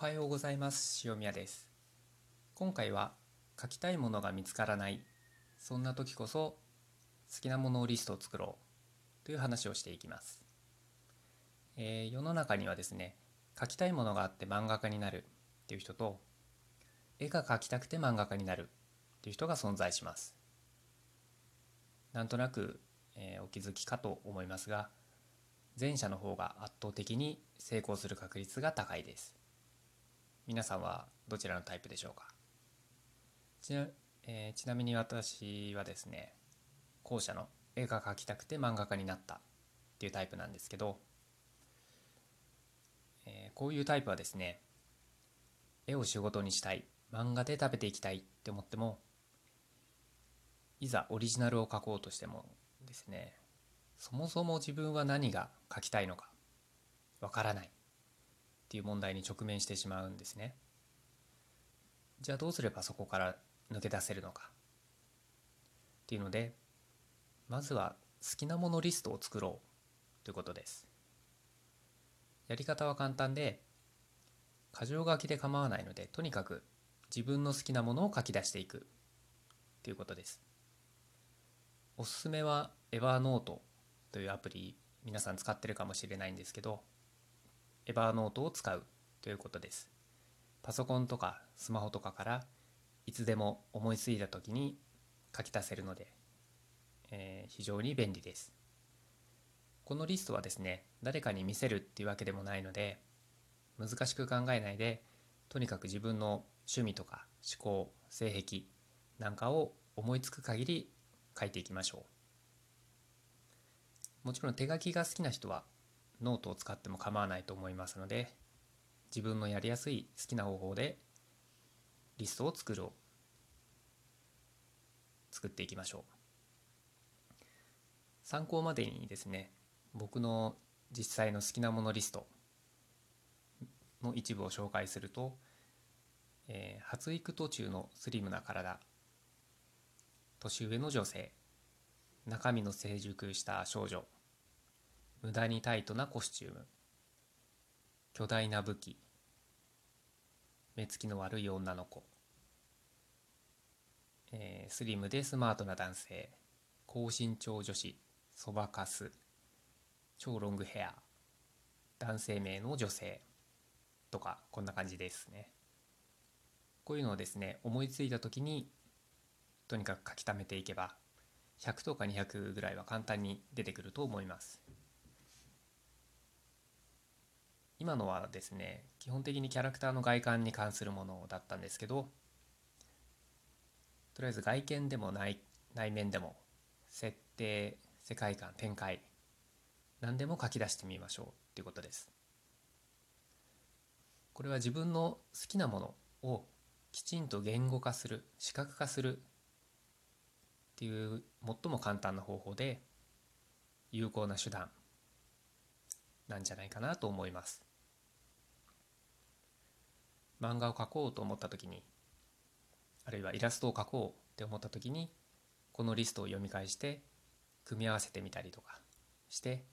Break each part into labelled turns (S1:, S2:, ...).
S1: おはようございます。塩宮です。今回は書きたいものが見つからないそんな時こそ好きなものをリストを作ろうという話をしていきます、えー、世の中にはですね書きたいものがあって漫画家になるっていう人と絵が描きたくて漫画家になるっていう人が存在します。なんとなく、えー、お気づきかと思いますが前者の方が圧倒的に成功する確率が高いです。皆さんはどちらのタイプでしょうか？ちな,、えー、ちなみに私はですね後者の絵が描きたくて漫画家になったっていうタイプなんですけど、えー、こういうタイプはですね絵を仕事にしたい漫画で食べていきたいって思ってもいざオリジナルを描こうとしてもですねそもそも自分は何が描きたいのかわからない。っていう問題に直面してしまうんですね。じゃあどうすればそこから抜け出せるのかっていうのでまずは好きなものリストを作ろうということです。やり方は簡単で箇条書きで構わないのでとにかく自分の好きなものを書き出していくということです。おすすめはエヴァーノートというアプリ皆さん使ってるかもしれないんですけどエバーノートを使うということです。パソコンとかスマホとかからいつでも思いついた時に書き出せるので、えー、非常に便利です。このリストはですね、誰かに見せるっていうわけでもないので、難しく考えないで、とにかく自分の趣味とか思考、性癖なんかを思いつく限り書いていきましょう。もちろん手書きが好きな人はノートを使っても構わないと思いますので自分のやりやすい好きな方法でリストを作ろう。作っていきましょう。参考までにですね僕の実際の好きなものリストの一部を紹介すると、えー、発育途中のスリムな体年上の女性中身の成熟した少女無駄にタイトなコスチューム。巨大な武器。目つきの悪い女の子、えー、スリムでスマートな男性。高身長女子。そばかす。超ロングヘア。男性名の女性。とかこんな感じですね。こういうのをですね思いついた時にとにかく書き溜めていけば100とか200ぐらいは簡単に出てくると思います。今のはですね基本的にキャラクターの外観に関するものだったんですけどとりあえず外見でも内内面でも設定世界観展開何でも書き出してみましょうっていうことです。これは自分の好きなものをきちんと言語化する視覚化するっていう最も簡単な方法で有効な手段なんじゃないかなと思います。漫画を描こうと思った時にあるいはイラストを描こうって思った時にこのリストを読み返して組み合わせてみたりとかして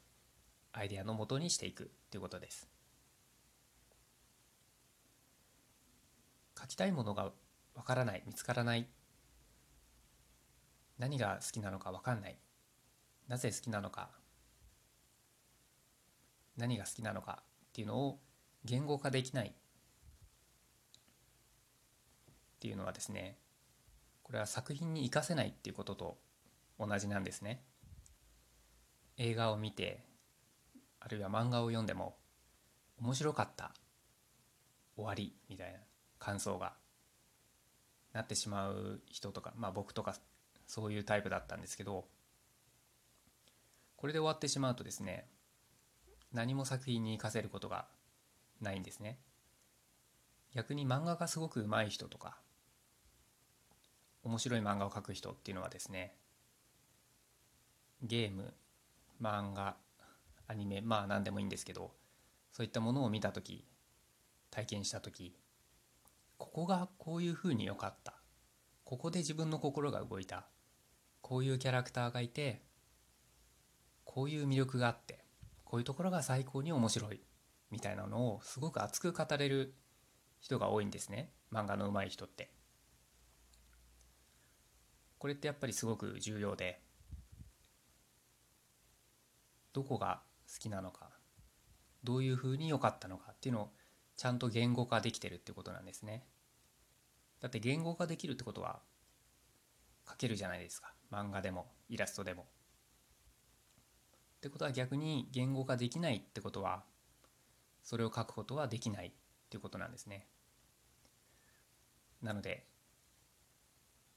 S1: アイデアのもとにしていくっていうことです。書きたいものがわからない見つからない何が好きなのかわかんないなぜ好きなのか何が好きなのかっていうのを言語化できないっていうのはですねこれは作品に生かせないっていうことと同じなんですね。映画を見てあるいは漫画を読んでも面白かった終わりみたいな感想がなってしまう人とかまあ僕とかそういうタイプだったんですけどこれで終わってしまうとですね何も作品に生かせることがないんですね。逆に漫画がすごく上手い人とか面白い漫画を描く人っていうのはですねゲーム漫画アニメまあ何でもいいんですけどそういったものを見た時体験した時ここがこういうふうに良かった。ここで自分の心が動いた。こういうキャラクターがいてこういう魅力があってこういうところが最高に面白い。みたいなのをすごく熱く語れる人が多いんですね。漫画の上手い人って。これってやっぱりすごく重要で。どこが好きなのか。どういうふうに良かったのかっていうのをちゃんと言語化できてるってことなんですね。だって言語化できるってことは描けるじゃないですか。漫画でもイラストでも。ってことは逆に言語化できないってことはそれを書くことはできないっていうことなんですね。なので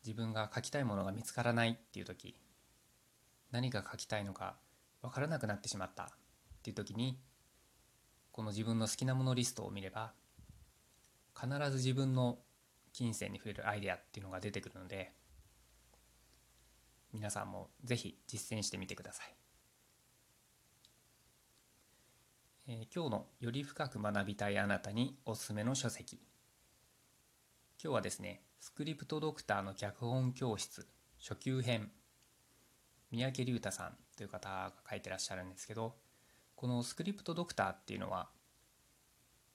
S1: 自分が書きたいものが見つからないっていう時何が書きたいのか分からなくなってしまったっていう時にこの自分の好きなものリストを見れば必ず自分の金銭に触れるアイデアっていうのが出てくるので皆さんもぜひ実践してみてください、えー、今日のより深く学びたいあなたにおすすめの書籍。今日はですねスクリプトドクターの脚本教室初級編三宅隆太さんという方が書いてらっしゃるんですけどこのスクリプトドクターっていうのは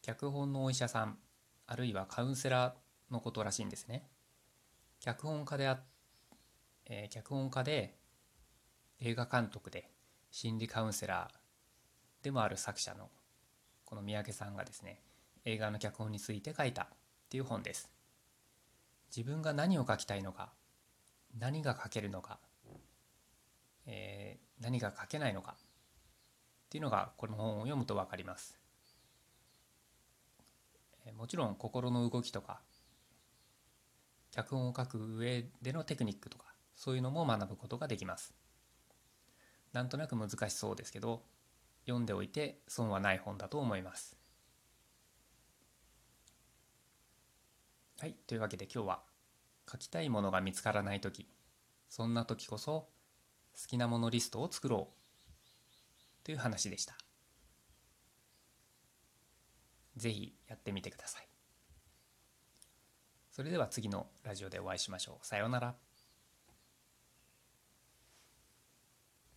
S1: 脚本のお医者さんあるいはカウンセラーのことらしいんですね。脚本家であ、えー、脚本家で映画監督で心理カウンセラーでもある作者のこの三宅さんがですね映画の脚本について書いたっていう本です自分が何を書きたいのか何が書けるのか、えー、何が書けないのかっていうのがこの本を読むと分かります。もちろん心の動きとか脚本を書く上でのテクニックとかそういうのも学ぶことができます。なんとなく難しそうですけど読んでおいて損はない本だと思います。はい、というわけで今日は書きたいものが見つからない時そんな時こそ好きなものリストを作ろうという話でした。ぜひやってみてください。それでは次のラジオでお会いしましょう。さようなら。